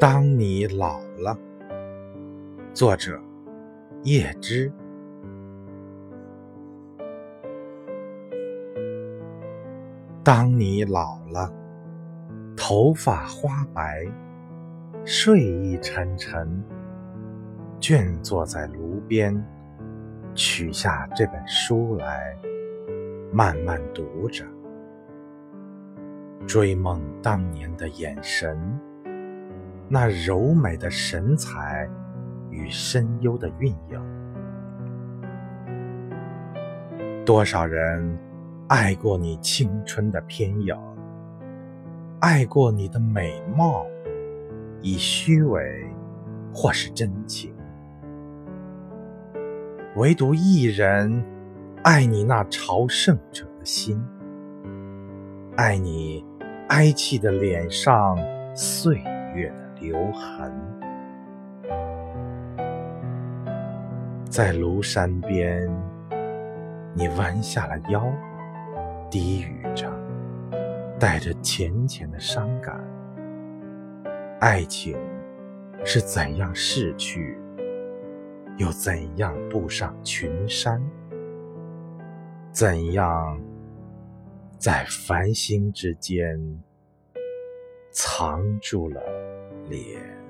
当你老了，作者叶芝。当你老了，头发花白，睡意沉沉，倦坐在炉边，取下这本书来，慢慢读着，追梦当年的眼神。那柔美的神采与深幽的韵影，多少人爱过你青春的偏影，爱过你的美貌，以虚伪或是真情，唯独一人爱你那朝圣者的心，爱你哀戚的脸上碎月的。留痕，在庐山边，你弯下了腰，低语着，带着浅浅的伤感。爱情是怎样逝去，又怎样步上群山？怎样在繁星之间藏住了？脸。